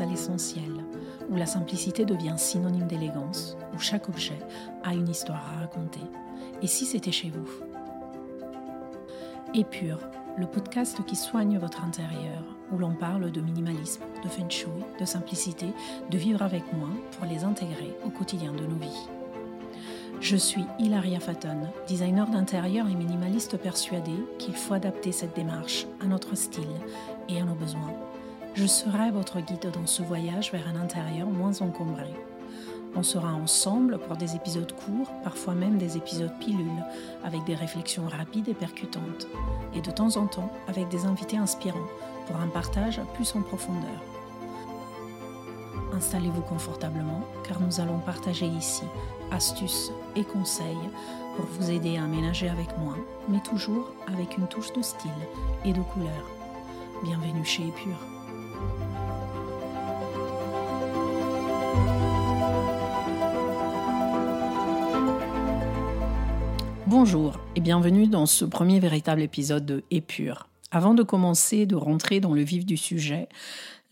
à l'essentiel, où la simplicité devient synonyme d'élégance, où chaque objet a une histoire à raconter. Et si c'était chez vous? Épure, le podcast qui soigne votre intérieur, où l'on parle de minimalisme, de feng shui, de simplicité, de vivre avec moins pour les intégrer au quotidien de nos vies. Je suis Hilaria Faton, designer d'intérieur et minimaliste persuadée qu'il faut adapter cette démarche à notre style et à nos besoins. Je serai votre guide dans ce voyage vers un intérieur moins encombré. On sera ensemble pour des épisodes courts, parfois même des épisodes pilules, avec des réflexions rapides et percutantes, et de temps en temps avec des invités inspirants pour un partage plus en profondeur. Installez-vous confortablement car nous allons partager ici astuces et conseils pour vous aider à aménager avec moi, mais toujours avec une touche de style et de couleur. Bienvenue chez Épure. Bonjour et bienvenue dans ce premier véritable épisode de Épure. Avant de commencer, de rentrer dans le vif du sujet,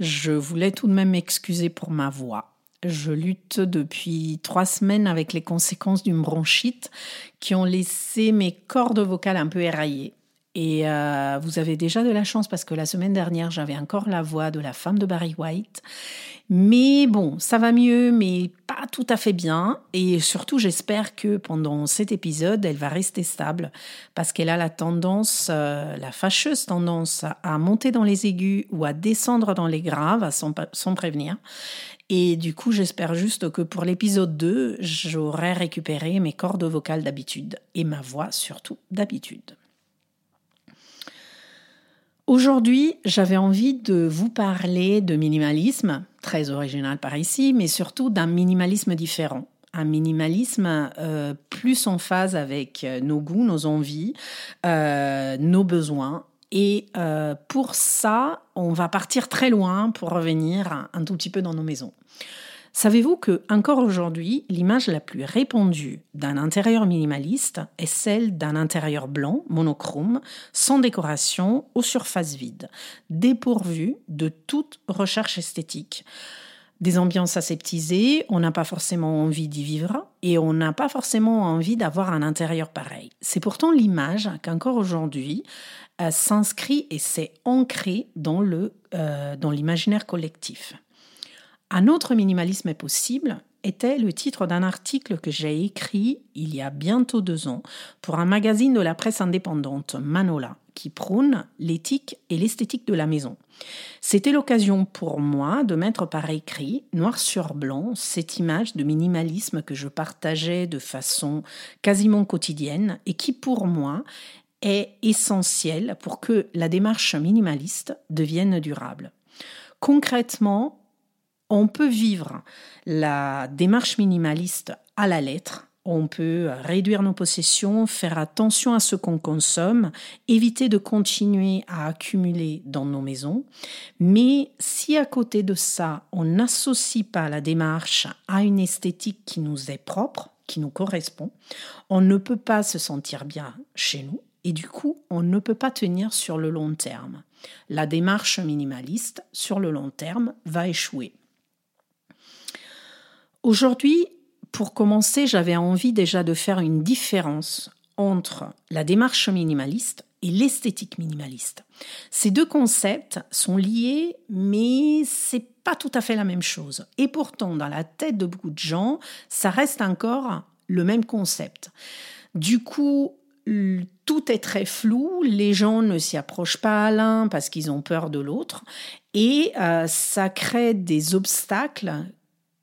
je voulais tout de même m'excuser pour ma voix. Je lutte depuis trois semaines avec les conséquences d'une bronchite qui ont laissé mes cordes vocales un peu éraillées. Et euh, vous avez déjà de la chance parce que la semaine dernière, j'avais encore la voix de la femme de Barry White. Mais bon, ça va mieux, mais pas tout à fait bien. Et surtout, j'espère que pendant cet épisode, elle va rester stable parce qu'elle a la tendance, euh, la fâcheuse tendance à monter dans les aigus ou à descendre dans les graves sans, sans prévenir. Et du coup, j'espère juste que pour l'épisode 2, j'aurai récupéré mes cordes vocales d'habitude et ma voix surtout d'habitude. Aujourd'hui, j'avais envie de vous parler de minimalisme, très original par ici, mais surtout d'un minimalisme différent. Un minimalisme euh, plus en phase avec euh, nos goûts, nos envies, euh, nos besoins. Et pour ça, on va partir très loin pour revenir un tout petit peu dans nos maisons. Savez-vous que encore aujourd'hui, l'image la plus répandue d'un intérieur minimaliste est celle d'un intérieur blanc, monochrome, sans décoration, aux surfaces vides, dépourvu de toute recherche esthétique. Des ambiances aseptisées, on n'a pas forcément envie d'y vivre et on n'a pas forcément envie d'avoir un intérieur pareil. C'est pourtant l'image qu'encore aujourd'hui euh, s'inscrit et s'est ancrée dans euh, l'imaginaire collectif. Un autre minimalisme est possible était le titre d'un article que j'ai écrit il y a bientôt deux ans pour un magazine de la presse indépendante, Manola, qui prône l'éthique et l'esthétique de la maison. C'était l'occasion pour moi de mettre par écrit, noir sur blanc, cette image de minimalisme que je partageais de façon quasiment quotidienne et qui pour moi est essentielle pour que la démarche minimaliste devienne durable. Concrètement, on peut vivre la démarche minimaliste à la lettre. On peut réduire nos possessions, faire attention à ce qu'on consomme, éviter de continuer à accumuler dans nos maisons. Mais si à côté de ça, on n'associe pas la démarche à une esthétique qui nous est propre, qui nous correspond, on ne peut pas se sentir bien chez nous et du coup, on ne peut pas tenir sur le long terme. La démarche minimaliste, sur le long terme, va échouer. Aujourd'hui, pour commencer, j'avais envie déjà de faire une différence entre la démarche minimaliste et l'esthétique minimaliste. Ces deux concepts sont liés, mais c'est pas tout à fait la même chose. Et pourtant, dans la tête de beaucoup de gens, ça reste encore le même concept. Du coup, tout est très flou, les gens ne s'y approchent pas à l'un parce qu'ils ont peur de l'autre, et euh, ça crée des obstacles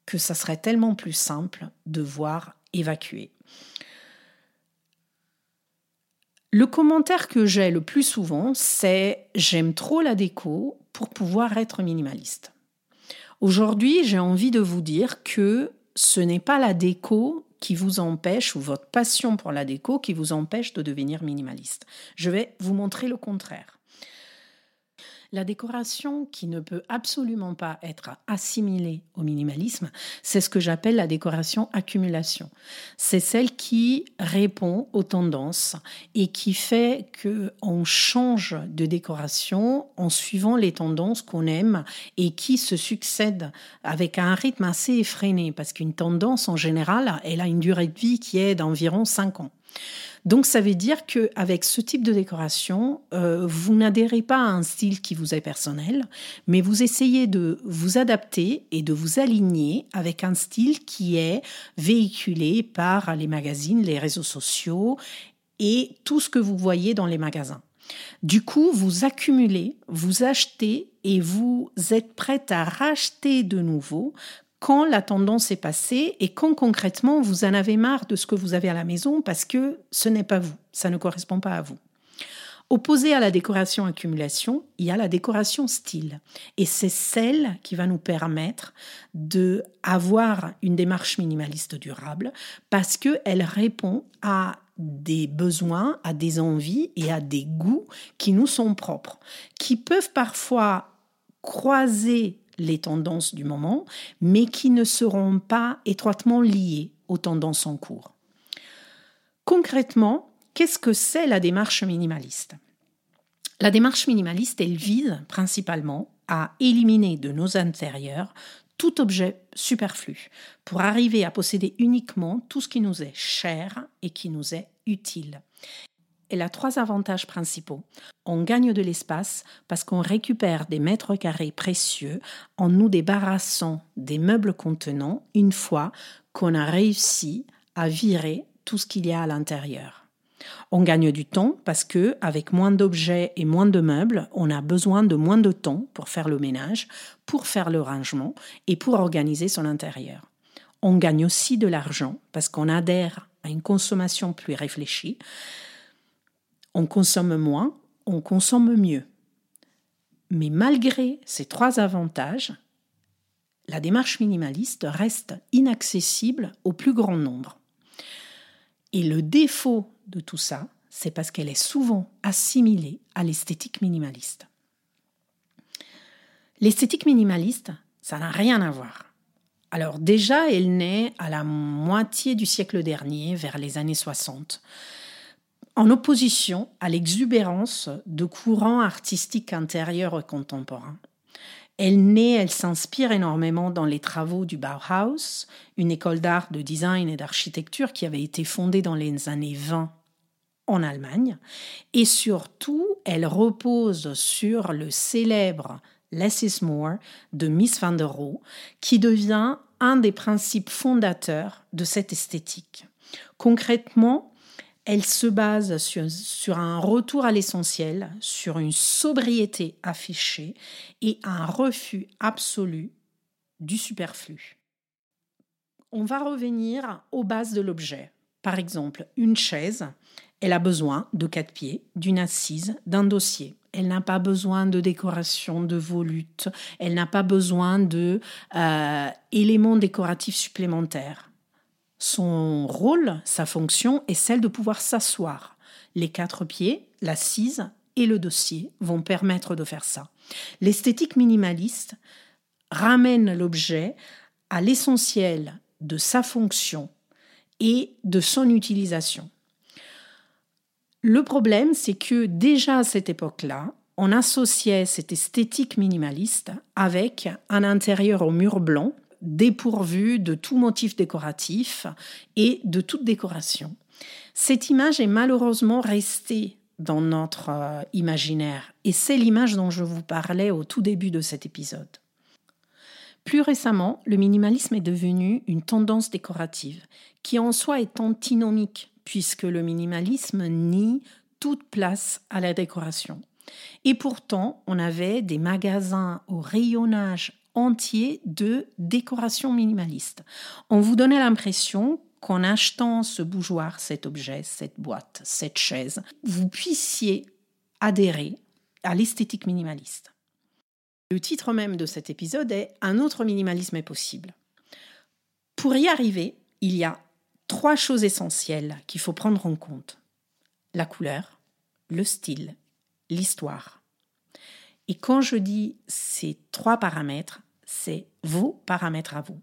que ça serait tellement plus simple de voir évacuer. Le commentaire que j'ai le plus souvent, c'est j'aime trop la déco pour pouvoir être minimaliste. Aujourd'hui, j'ai envie de vous dire que ce n'est pas la déco qui vous empêche, ou votre passion pour la déco, qui vous empêche de devenir minimaliste. Je vais vous montrer le contraire. La décoration qui ne peut absolument pas être assimilée au minimalisme, c'est ce que j'appelle la décoration accumulation. C'est celle qui répond aux tendances et qui fait que on change de décoration en suivant les tendances qu'on aime et qui se succèdent avec un rythme assez effréné parce qu'une tendance en général, elle a une durée de vie qui est d'environ 5 ans. Donc ça veut dire qu'avec ce type de décoration, euh, vous n'adhérez pas à un style qui vous est personnel, mais vous essayez de vous adapter et de vous aligner avec un style qui est véhiculé par les magazines, les réseaux sociaux et tout ce que vous voyez dans les magasins. Du coup, vous accumulez, vous achetez et vous êtes prête à racheter de nouveau quand la tendance est passée et quand concrètement vous en avez marre de ce que vous avez à la maison parce que ce n'est pas vous, ça ne correspond pas à vous. Opposé à la décoration accumulation, il y a la décoration style. Et c'est celle qui va nous permettre de avoir une démarche minimaliste durable parce qu'elle répond à des besoins, à des envies et à des goûts qui nous sont propres, qui peuvent parfois croiser les tendances du moment, mais qui ne seront pas étroitement liées aux tendances en cours. Concrètement, qu'est-ce que c'est la démarche minimaliste? La démarche minimaliste, elle vise principalement à éliminer de nos intérieurs tout objet superflu pour arriver à posséder uniquement tout ce qui nous est cher et qui nous est utile. Elle a trois avantages principaux. On gagne de l'espace parce qu'on récupère des mètres carrés précieux en nous débarrassant des meubles contenants une fois qu'on a réussi à virer tout ce qu'il y a à l'intérieur. On gagne du temps parce que, avec moins d'objets et moins de meubles, on a besoin de moins de temps pour faire le ménage, pour faire le rangement et pour organiser son intérieur. On gagne aussi de l'argent parce qu'on adhère à une consommation plus réfléchie on consomme moins, on consomme mieux. Mais malgré ces trois avantages, la démarche minimaliste reste inaccessible au plus grand nombre. Et le défaut de tout ça, c'est parce qu'elle est souvent assimilée à l'esthétique minimaliste. L'esthétique minimaliste, ça n'a rien à voir. Alors déjà, elle naît à la moitié du siècle dernier, vers les années 60 en opposition à l'exubérance de courants artistiques intérieurs contemporains. Elle naît, elle s'inspire énormément dans les travaux du Bauhaus, une école d'art, de design et d'architecture qui avait été fondée dans les années 20 en Allemagne. Et surtout, elle repose sur le célèbre Less is More de Miss van der Rohe, qui devient un des principes fondateurs de cette esthétique. Concrètement, elle se base sur, un retour à l'essentiel, sur une sobriété affichée et un refus absolu du superflu. On va revenir aux bases de l'objet. Par exemple, une chaise, elle a besoin de quatre pieds, d'une assise, d'un dossier. Elle n'a pas besoin de décoration, de volutes. Elle n'a pas besoin de euh, éléments décoratifs supplémentaires. Son rôle, sa fonction est celle de pouvoir s'asseoir. Les quatre pieds, l'assise et le dossier vont permettre de faire ça. L'esthétique minimaliste ramène l'objet à l'essentiel de sa fonction et de son utilisation. Le problème, c'est que déjà à cette époque-là, on associait cette esthétique minimaliste avec un intérieur au mur blanc dépourvu de tout motif décoratif et de toute décoration. Cette image est malheureusement restée dans notre euh, imaginaire et c'est l'image dont je vous parlais au tout début de cet épisode. Plus récemment, le minimalisme est devenu une tendance décorative qui en soi est antinomique puisque le minimalisme nie toute place à la décoration. Et pourtant, on avait des magasins au rayonnage entier de décoration minimaliste. On vous donnait l'impression qu'en achetant ce bougeoir, cet objet, cette boîte, cette chaise, vous puissiez adhérer à l'esthétique minimaliste. Le titre même de cet épisode est Un autre minimalisme est possible. Pour y arriver, il y a trois choses essentielles qu'il faut prendre en compte. La couleur, le style, l'histoire. Et quand je dis ces trois paramètres, c'est vos paramètres à vous.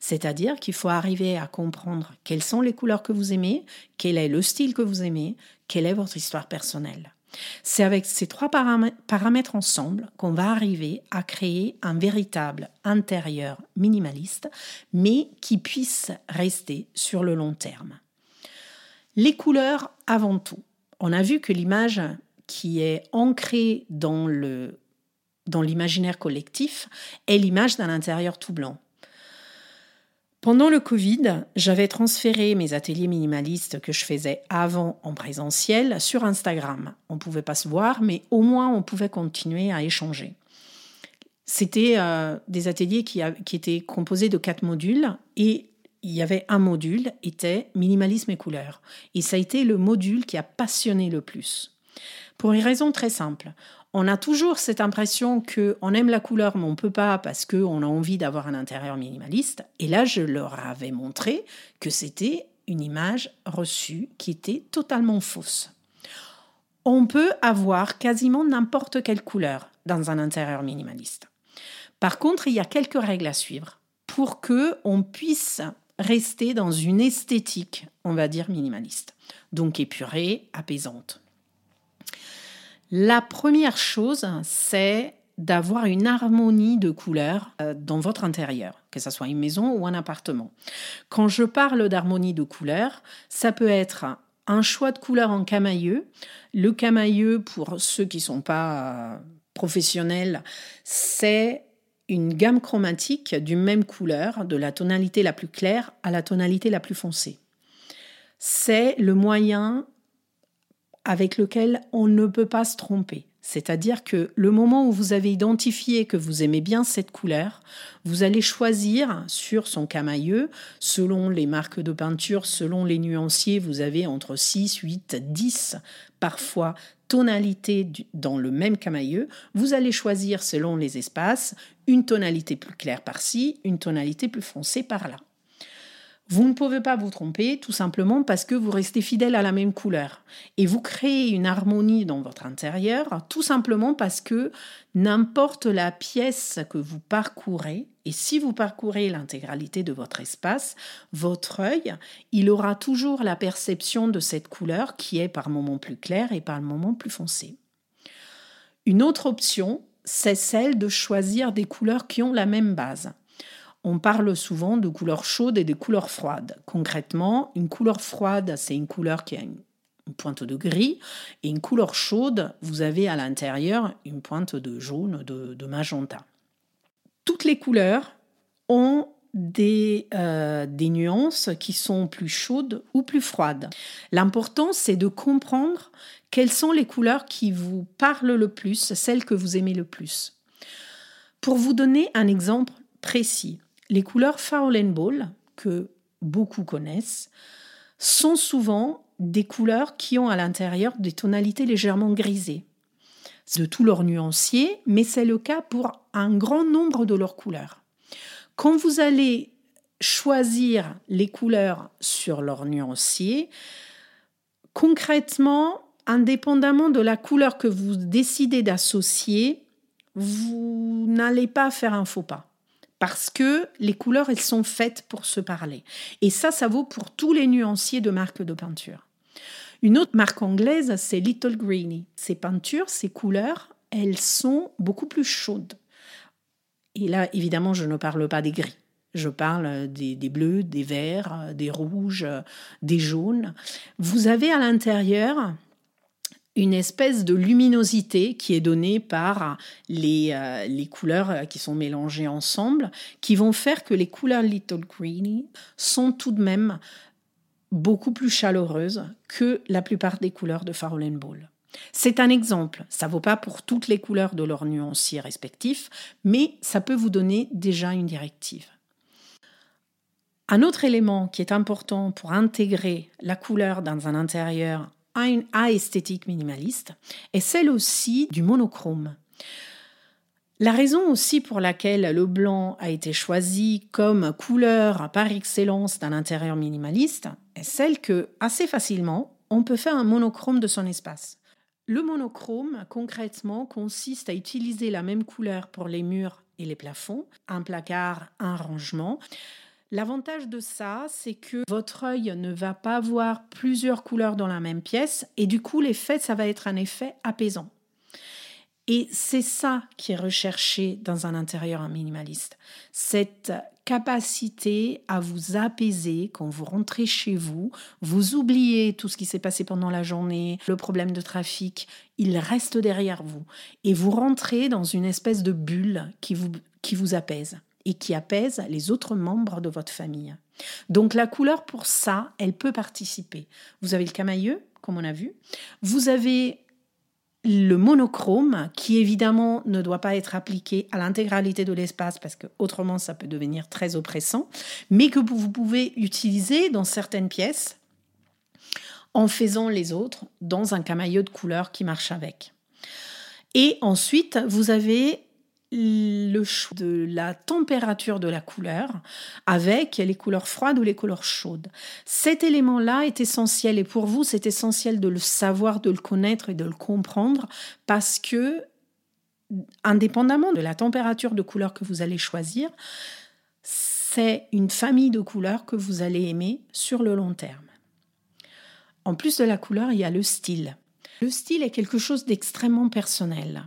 C'est-à-dire qu'il faut arriver à comprendre quelles sont les couleurs que vous aimez, quel est le style que vous aimez, quelle est votre histoire personnelle. C'est avec ces trois paramètres ensemble qu'on va arriver à créer un véritable intérieur minimaliste, mais qui puisse rester sur le long terme. Les couleurs avant tout. On a vu que l'image qui est ancrée dans le dans l'imaginaire collectif est l'image d'un intérieur tout blanc. Pendant le Covid, j'avais transféré mes ateliers minimalistes que je faisais avant en présentiel sur Instagram. On ne pouvait pas se voir, mais au moins on pouvait continuer à échanger. C'était euh, des ateliers qui, étaient composés de quatre modules et il y avait un module, était minimalisme et couleurs. Et ça a été le module qui a passionné le plus. Pour une raison très simple on a toujours cette impression qu'on aime la couleur, mais on peut pas parce qu'on a envie d'avoir un intérieur minimaliste. Et là, je leur avais montré que c'était une image reçue qui était totalement fausse. On peut avoir quasiment n'importe quelle couleur dans un intérieur minimaliste. Par contre, il y a quelques règles à suivre pour que on puisse rester dans une esthétique, on va dire minimaliste, donc épurée, apaisante. La première chose, c'est d'avoir une harmonie de couleurs euh, dans votre intérieur, que ce soit une maison ou un appartement. Quand je parle d'harmonie de couleurs, ça peut être un choix de couleurs en camailleux. Le camailleux, pour ceux qui ne sont pas euh, professionnels, c'est une gamme chromatique d'une même couleur, de la tonalité la plus claire à la tonalité la plus foncée. C'est le moyen avec lequel on ne peut pas se tromper. C'est-à-dire que le moment où vous avez identifié que vous aimez bien cette couleur, vous allez choisir sur son camailleux, selon les marques de peinture, selon les nuanciers, vous avez entre 6, 8, 10 parfois tonalités dans le même camailleux. Vous allez choisir selon les espaces une tonalité plus claire par-ci, une tonalité plus foncée par-là. Vous ne pouvez pas vous tromper tout simplement parce que vous restez fidèle à la même couleur. Et vous créez une harmonie dans votre intérieur tout simplement parce que n'importe la pièce que vous parcourez, et si vous parcourez l'intégralité de votre espace, votre œil, il aura toujours la perception de cette couleur qui est par moments plus claire et par moments plus foncée. Une autre option, c'est celle de choisir des couleurs qui ont la même base on parle souvent de couleurs chaudes et de couleurs froides. Concrètement, une couleur froide, c'est une couleur qui a une, pointe de gris, et une couleur chaude, vous avez à l'intérieur une pointe de jaune, de, magenta. Toutes les couleurs ont des, euh, des, nuances qui sont plus chaudes ou plus froides. L'important, c'est de comprendre quelles sont les couleurs qui vous parlent le plus, celles que vous aimez le plus. Pour vous donner un exemple précis, les couleurs Foul Ball, que beaucoup connaissent, sont souvent des couleurs qui ont à l'intérieur des tonalités légèrement grisées de tous leurs nuanciers, mais c'est le cas pour un grand nombre de leurs couleurs. Quand vous allez choisir les couleurs sur leurs nuanciers, concrètement, indépendamment de la couleur que vous décidez d'associer, vous n'allez pas faire un faux pas parce que les couleurs, elles sont faites pour se parler. Et ça, ça vaut pour tous les nuanciers de marques de peinture. Une autre marque anglaise, c'est Little Greeny. Ces peintures, ces couleurs, elles sont beaucoup plus chaudes. Et là, évidemment, je ne parle pas des gris. Je parle des, des bleus, des verts, des rouges, des jaunes. Vous avez à l'intérieur une espèce de luminosité qui est donnée par les, euh, couleurs qui sont mélangées ensemble, qui vont faire que les couleurs Little Greeny sont tout de même beaucoup plus chaleureuses que la plupart des couleurs de Farrell Ball. C'est un exemple, ça ne vaut pas pour toutes les couleurs de leurs nuanciers respectifs, mais ça peut vous donner déjà une directive. Un autre élément qui est important pour intégrer la couleur dans un intérieur une esthétique minimaliste est celle aussi du monochrome. La raison aussi pour laquelle le blanc a été choisi comme couleur par excellence d'un intérieur minimaliste est celle que, assez facilement, on peut faire un monochrome de son espace. Le monochrome, concrètement, consiste à utiliser la même couleur pour les murs et les plafonds, un placard, un rangement. L'avantage de ça, c'est que votre œil ne va pas voir plusieurs couleurs dans la même pièce et du coup, l'effet, ça va être un effet apaisant. Et c'est ça qui est recherché dans un intérieur minimaliste. Cette capacité à vous apaiser quand vous rentrez chez vous, vous oubliez tout ce qui s'est passé pendant la journée, le problème de trafic, il reste derrière vous. Et vous rentrez dans une espèce de bulle qui vous, qui vous apaise et qui apaise les autres membres de votre famille. Donc la couleur pour ça, elle peut participer. Vous avez le camailleux, comme on a vu. Vous avez le monochrome, qui évidemment ne doit pas être appliqué à l'intégralité de l'espace parce que autrement ça peut devenir très oppressant, mais que vous pouvez utiliser dans certaines pièces en faisant les autres dans un camailleux de couleur qui marche avec. Et ensuite, vous avez le choix de la température de la couleur avec les couleurs froides ou les couleurs chaudes. Cet élément-là est essentiel et pour vous, c'est essentiel de le savoir, de le connaître et de le comprendre parce que, indépendamment de la température de couleur que vous allez choisir, c'est une famille de couleurs que vous allez aimer sur le long terme. En plus de la couleur, il y a le style. Le style est quelque chose d'extrêmement personnel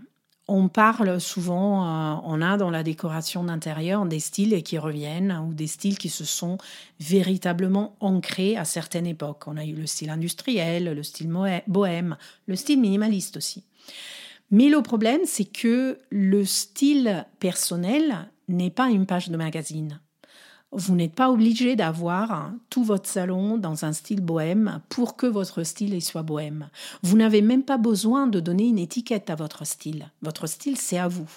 on parle souvent, euh, on a dans la décoration d'intérieur des styles qui reviennent ou des styles qui se sont véritablement ancrés à certaines époques. On a eu le style industriel, le style bohème, le style minimaliste aussi. Mais le problème, c'est que le style personnel n'est pas une page de magazine. Vous n'êtes pas obligé d'avoir tout votre salon dans un style bohème pour que votre style soit bohème. Vous n'avez même pas besoin de donner une étiquette à votre style. Votre style, c'est à vous.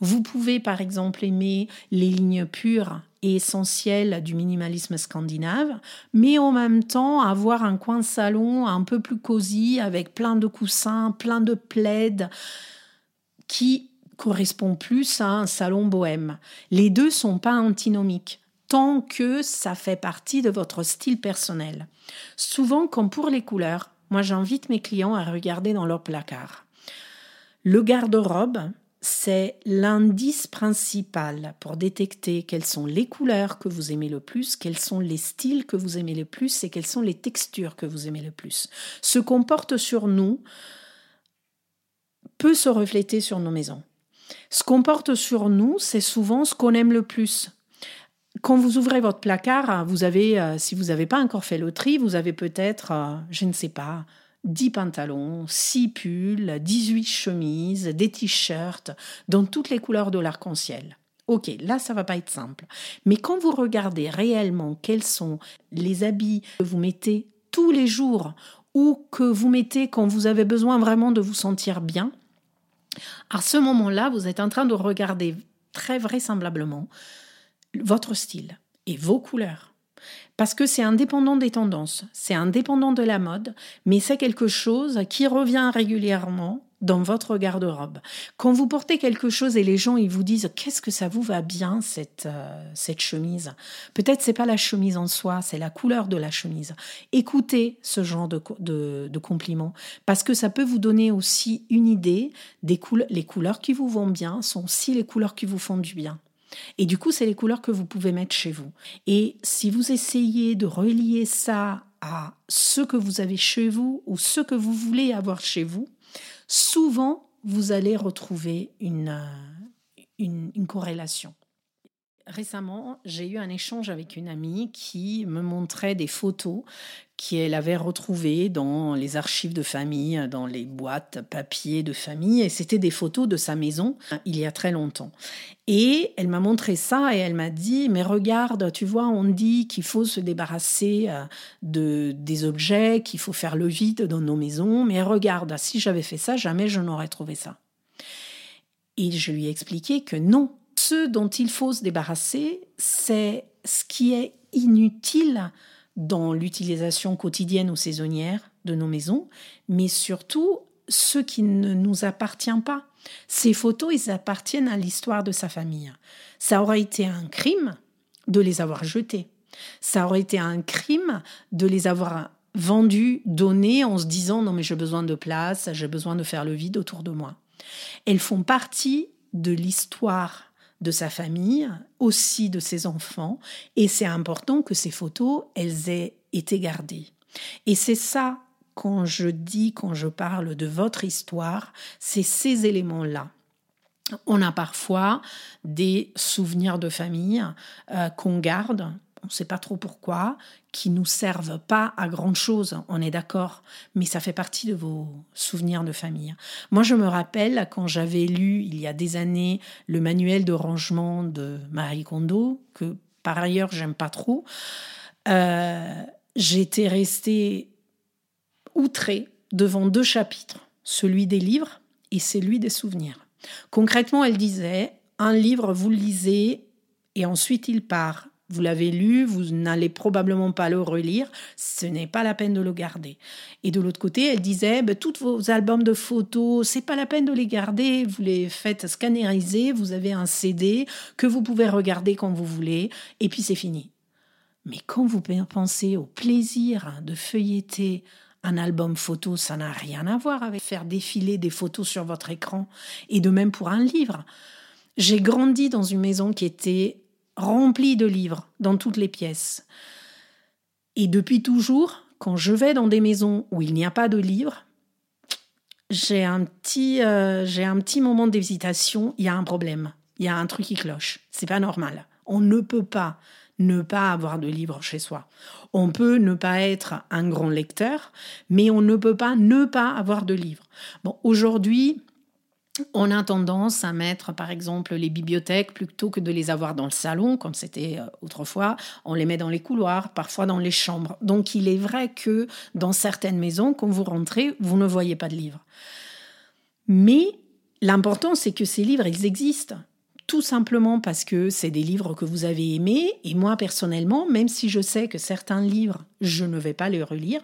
Vous pouvez par exemple aimer les lignes pures et essentielles du minimalisme scandinave, mais en même temps avoir un coin salon un peu plus cosy avec plein de coussins, plein de plaids qui correspond plus à un salon bohème. Les deux sont pas antinomiques tant que ça fait partie de votre style personnel. Souvent, comme pour les couleurs, moi j'invite mes clients à regarder dans leur placard. Le garde-robe, c'est l'indice principal pour détecter quelles sont les couleurs que vous aimez le plus, quels sont les styles que vous aimez le plus et quelles sont les textures que vous aimez le plus. Ce qu'on porte sur nous peut se refléter sur nos maisons. Ce qu'on porte sur nous, c'est souvent ce qu'on aime le plus quand vous ouvrez votre placard, vous avez, euh, si vous n'avez pas encore fait le tri, vous avez peut-être, euh, je ne sais pas, 10 pantalons, 6 pulls, 18 chemises, des t-shirts, dans toutes les couleurs de l'arc-en-ciel. Ok, là, ça va pas être simple. Mais quand vous regardez réellement quels sont les habits que vous mettez tous les jours ou que vous mettez quand vous avez besoin vraiment de vous sentir bien, à ce moment-là, vous êtes en train de regarder très vraisemblablement votre style et vos couleurs. Parce que c'est indépendant des tendances, c'est indépendant de la mode, mais c'est quelque chose qui revient régulièrement dans votre garde-robe. Quand vous portez quelque chose et les gens ils vous disent qu'est-ce que ça vous va bien cette euh, cette chemise? Peut-être c'est pas la chemise en soi, c'est la couleur de la chemise. Écoutez ce genre de, de, de compliments parce que ça peut vous donner aussi une idée des couleurs. Les couleurs qui vous vont bien sont aussi les couleurs qui vous font du bien. Et du coup, c'est les couleurs que vous pouvez mettre chez vous. Et si vous essayez de relier ça à ce que vous avez chez vous ou ce que vous voulez avoir chez vous, souvent, vous allez retrouver une, euh, une, corrélation. Récemment, j'ai eu un échange avec une amie qui me montrait des photos qu'elle avait retrouvées dans les archives de famille, dans les boîtes papier de famille, et c'était des photos de sa maison il y a très longtemps. Et elle m'a montré ça et elle m'a dit, mais regarde, tu vois, on dit qu'il faut se débarrasser euh, de, des objets, qu'il faut faire le vide dans nos maisons, mais regarde, si j'avais fait ça, jamais je n'aurais trouvé ça. Et je lui ai expliqué que non, ce dont il faut se débarrasser, c'est ce qui est inutile dans l'utilisation quotidienne ou saisonnière de nos maisons, mais surtout ce qui ne nous appartient pas. Ces photos, ils appartiennent à l'histoire de sa famille. Ça aurait été un crime de les avoir jetées. Ça aurait été un crime de les avoir vendues, données en se disant non mais j'ai besoin de place, j'ai besoin de faire le vide autour de moi. Elles font partie de l'histoire de sa famille, aussi de ses enfants, et c'est important que ces photos, elles aient été gardées. Et c'est ça quand je dis, quand je parle de votre histoire, c'est ces éléments-là. On a parfois des souvenirs de famille euh, qu'on garde, on ne sait pas trop pourquoi, qui nous servent pas à grand chose, on est d'accord, mais ça fait partie de vos souvenirs de famille. Moi, je me rappelle quand j'avais lu il y a des années le manuel de rangement de Marie Kondo, que par ailleurs j'aime pas trop, euh, j'étais restée outrée devant deux chapitres, celui des livres et celui des souvenirs. Concrètement, elle disait, un livre, vous le lisez et ensuite il part. Vous l'avez lu, vous n'allez probablement pas le relire, ce n'est pas la peine de le garder. Et de l'autre côté, elle disait, ben, tous vos albums de photos, c'est pas la peine de les garder, vous les faites scanneriser, vous avez un CD que vous pouvez regarder quand vous voulez, et puis c'est fini. Mais quand vous pensez au plaisir de feuilleter un album photo, ça n'a rien à voir avec faire défiler des photos sur votre écran, et de même pour un livre. J'ai grandi dans une maison qui était remplie de livres dans toutes les pièces. Et depuis toujours, quand je vais dans des maisons où il n'y a pas de livres, j'ai un petit, euh, j'ai un petit moment d'hésitation. Il y a un problème. Il y a un truc qui cloche. C'est pas normal. On ne peut pas ne pas avoir de livres chez soi. On peut ne pas être un grand lecteur, mais on ne peut pas ne pas avoir de livres. Bon, aujourd'hui, on a tendance à mettre, par exemple, les bibliothèques, plutôt que de les avoir dans le salon, comme c'était euh, autrefois, on les met dans les couloirs, parfois dans les chambres. Donc il est vrai que dans certaines maisons, quand vous rentrez, vous ne voyez pas de livres. Mais l'important, c'est que ces livres, ils existent tout simplement parce que c'est des livres que vous avez aimés. Et moi, personnellement, même si je sais que certains livres, je ne vais pas les relire,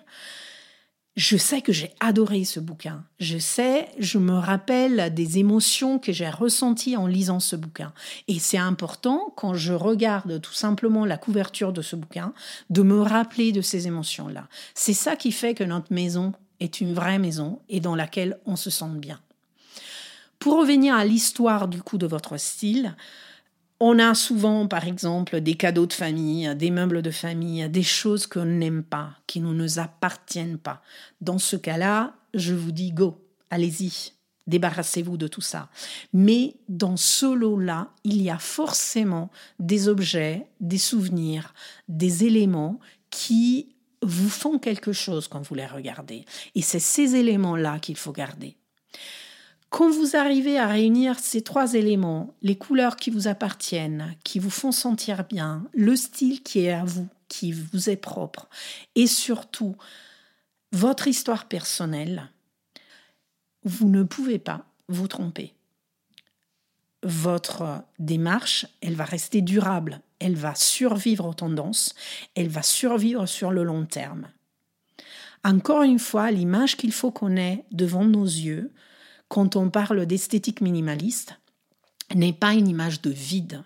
je sais que j'ai adoré ce bouquin. Je sais, je me rappelle des émotions que j'ai ressenties en lisant ce bouquin. Et c'est important, quand je regarde tout simplement la couverture de ce bouquin, de me rappeler de ces émotions-là. C'est ça qui fait que notre maison est une vraie maison et dans laquelle on se sent bien. Pour revenir à l'histoire du coup de votre style, on a souvent, par exemple, des cadeaux de famille, des meubles de famille, des choses qu'on n'aime pas, qui ne nous appartiennent pas. Dans ce cas-là, je vous dis go, allez-y, débarrassez-vous de tout ça. Mais dans ce lot-là, il y a forcément des objets, des souvenirs, des éléments qui vous font quelque chose quand vous les regardez. Et c'est ces éléments-là qu'il faut garder. Quand vous arrivez à réunir ces trois éléments, les couleurs qui vous appartiennent, qui vous font sentir bien, le style qui est à vous, qui vous est propre, et surtout votre histoire personnelle, vous ne pouvez pas vous tromper. Votre démarche, elle va rester durable, elle va survivre aux tendances, elle va survivre sur le long terme. Encore une fois, l'image qu'il faut qu'on ait devant nos yeux, quand on parle d'esthétique minimaliste, n'est pas une image de vide.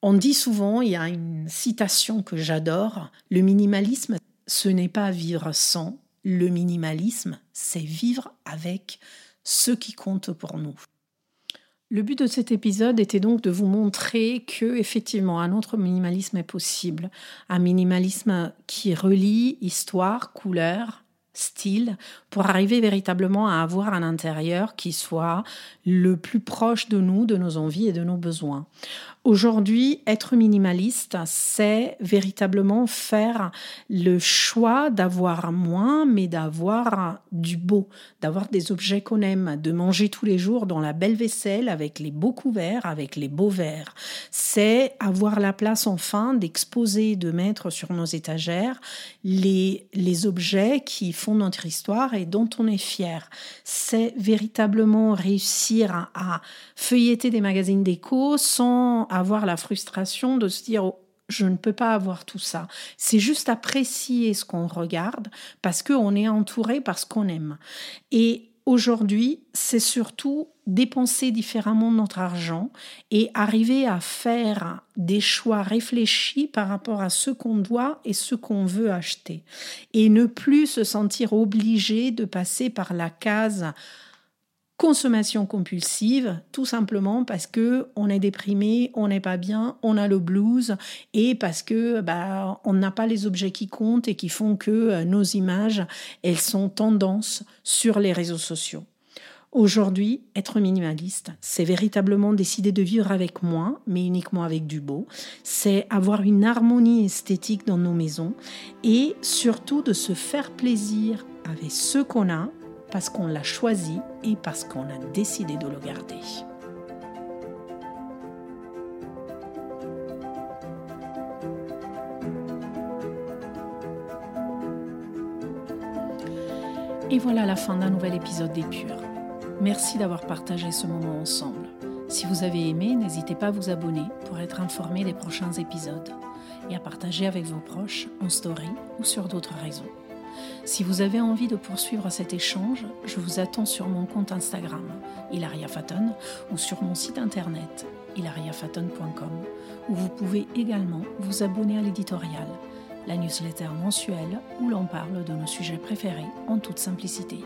On dit souvent, il y a une citation que j'adore, le minimalisme, ce n'est pas vivre sans, le minimalisme, c'est vivre avec ce qui compte pour nous. Le but de cet épisode était donc de vous montrer que effectivement un autre minimalisme est possible, un minimalisme qui relie histoire, couleur, style pour arriver véritablement à avoir un intérieur qui soit le plus proche de nous, de nos envies et de nos besoins. Aujourd'hui, être minimaliste, c'est véritablement faire le choix d'avoir moins, mais d'avoir du beau, d'avoir des objets qu'on aime, de manger tous les jours dans la belle vaisselle avec les beaux couverts, avec les beaux verres. C'est avoir la place enfin d'exposer, de mettre sur nos étagères les, les objets qui font notre histoire et dont on est fier. C'est véritablement réussir à feuilleter des magazines d'écho sans avoir la frustration de se dire oh, je ne peux pas avoir tout ça. C'est juste apprécier ce qu'on regarde parce qu'on est entouré parce qu'on aime. Et aujourd'hui, c'est surtout dépenser différemment notre argent et arriver à faire des choix réfléchis par rapport à ce qu'on doit et ce qu'on veut acheter. Et ne plus se sentir obligé de passer par la case consommation compulsive, tout simplement parce que on est déprimé, on n'est pas bien, on a le blues et parce que bah, on n'a pas les objets qui comptent et qui font que euh, nos images elles sont tendance sur les réseaux sociaux. Aujourd'hui, être minimaliste, c'est véritablement décider de vivre avec moins, mais uniquement avec du beau. C'est avoir une harmonie esthétique dans nos maisons et surtout de se faire plaisir avec ce qu'on a parce qu'on l'a choisi et parce qu'on a décidé de le garder. Et voilà la fin d'un nouvel épisode d'Épure. Merci d'avoir partagé ce moment ensemble. Si vous avez aimé, n'hésitez pas à vous abonner pour être informé des prochains épisodes et à partager avec vos proches en story ou sur d'autres réseaux. Si vous avez envie de poursuivre cet échange, je vous attends sur mon compte Instagram, Hilaria Faton, ou sur mon site internet, hilariafaton.com, où vous pouvez également vous abonner à l'éditorial, la newsletter mensuelle où l'on parle de nos sujets préférés en toute simplicité.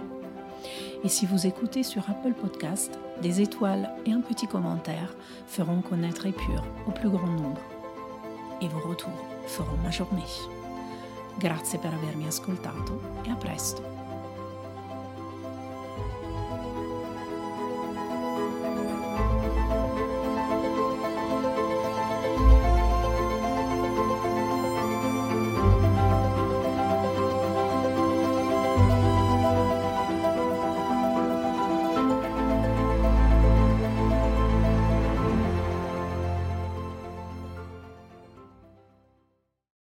Et si vous écoutez sur Apple Podcast, des étoiles et un petit commentaire feront connaître Épure au plus grand nombre. Et vos retours feront ma journée. Grazie per avermi ascoltato e a presto.